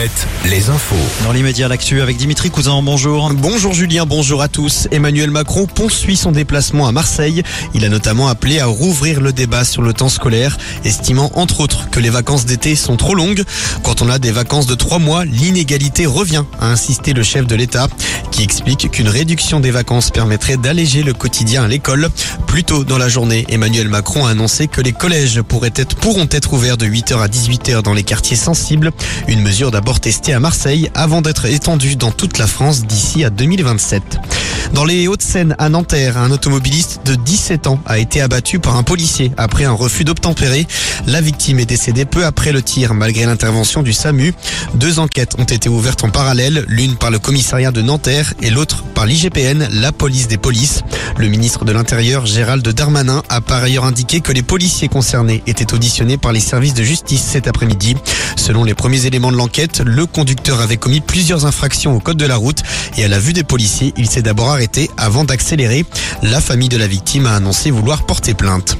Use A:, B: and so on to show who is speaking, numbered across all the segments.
A: Alouette, les infos.
B: Dans l'immédiat, l'actu avec Dimitri Cousin, bonjour.
C: Bonjour Julien, bonjour à tous. Emmanuel Macron poursuit son déplacement à Marseille. Il a notamment appelé à rouvrir le débat sur le temps scolaire, estimant entre autres que les vacances d'été sont trop longues. Quand on a des vacances de trois mois, l'inégalité revient, a insisté le chef de l'État, qui explique qu'une réduction des vacances permettrait d'alléger le quotidien à l'école. Plus tôt dans la journée, Emmanuel Macron a annoncé que les collèges pourraient être, pourront être ouverts de 8h à 18h dans les quartiers sensibles. Une mesure d'abord testée à Marseille avant d'être étendue dans toute la France d'ici à 2027. Dans les Hauts-de-Seine, à Nanterre, un automobiliste de 17 ans a été abattu par un policier après un refus d'obtempérer. La victime est décédée peu après le tir, malgré l'intervention du SAMU. Deux enquêtes ont été ouvertes en parallèle, l'une par le commissariat de Nanterre et l'autre par l'IGPN, la police des polices. Le ministre de l'Intérieur, Gérald Darmanin, a par ailleurs indiqué que les policiers concernés étaient auditionnés par les services de justice cet après-midi. Selon les premiers éléments de l'enquête, le conducteur avait commis plusieurs infractions au code de la route et à la vue des policiers, il s'est d'abord arrêté avant d'accélérer. La famille de la victime a annoncé vouloir porter plainte.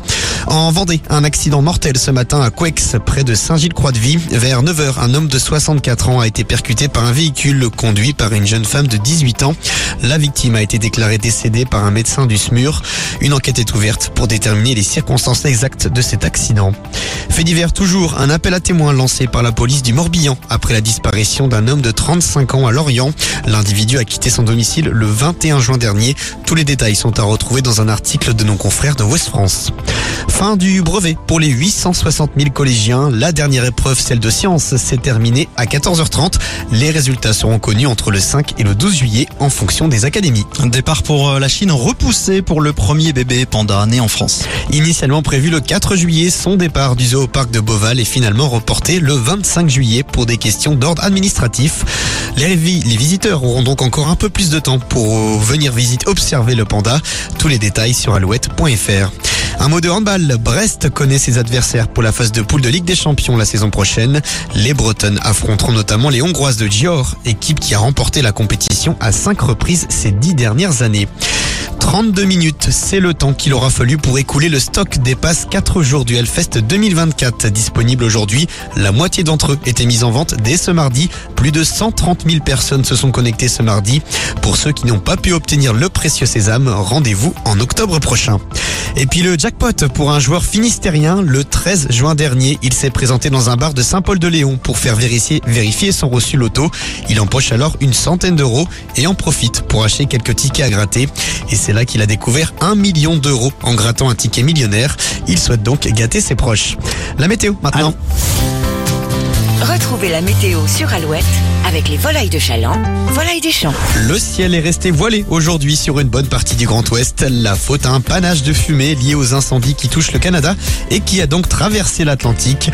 C: En Vendée, un accident mortel ce matin à Couex, près de Saint-Gilles-Croix-de-Vie. Vers 9h, un homme de 64 ans a été percuté par un véhicule conduit par une jeune femme de 18 ans. La victime a été déclarée décédée par un médecin du SMUR. Une enquête est ouverte pour déterminer les circonstances exactes de cet accident. Fait divers toujours, un appel à témoins lancé par la police du Morbihan après la disparition d'un homme de 35 ans à Lorient. L'individu a quitté son domicile le 21 juin dernier. Tous les détails sont à retrouver dans un article de nos confrères de West France. Fin du brevet pour les 860 000 collégiens. La dernière épreuve, celle de sciences, s'est terminée à 14h30. Les résultats seront connus entre le 5 et le 12 juillet en fonction des académies.
B: Un départ pour la Chine repoussé pour le premier bébé panda né en France.
C: Initialement prévu le 4 juillet, son départ du zoo au parc de Beauval est finalement reporté le 25 juillet pour des questions d'ordre administratif. Les, les visiteurs auront donc encore un peu plus de temps pour venir visiter, observer le panda. Tous les détails sur alouette.fr. Un mot de handball. Brest connaît ses adversaires pour la phase de poule de Ligue des Champions la saison prochaine. Les Bretonnes affronteront notamment les Hongroises de Gior, équipe qui a remporté la compétition à cinq reprises ces dix dernières années. 32 minutes, c'est le temps qu'il aura fallu pour écouler le stock des passes 4 jours du Hellfest 2024 disponible aujourd'hui. La moitié d'entre eux étaient mis en vente dès ce mardi. Plus de 130 000 personnes se sont connectées ce mardi. Pour ceux qui n'ont pas pu obtenir le précieux sésame, rendez-vous en octobre prochain. Et puis le jackpot pour un joueur finistérien le 13 juin dernier. Il s'est présenté dans un bar de Saint-Paul-de-Léon pour faire vérifier, son reçu loto. Il empoche alors une centaine d'euros et en profite pour acheter quelques tickets à gratter. Là qu'il a découvert un million d'euros en grattant un ticket millionnaire. Il souhaite donc gâter ses proches. La météo maintenant.
D: Retrouvez la météo sur Alouette avec les volailles de Chaland, volailles des champs.
C: Le ciel est resté voilé aujourd'hui sur une bonne partie du Grand Ouest. La faute à un panache de fumée lié aux incendies qui touchent le Canada et qui a donc traversé l'Atlantique.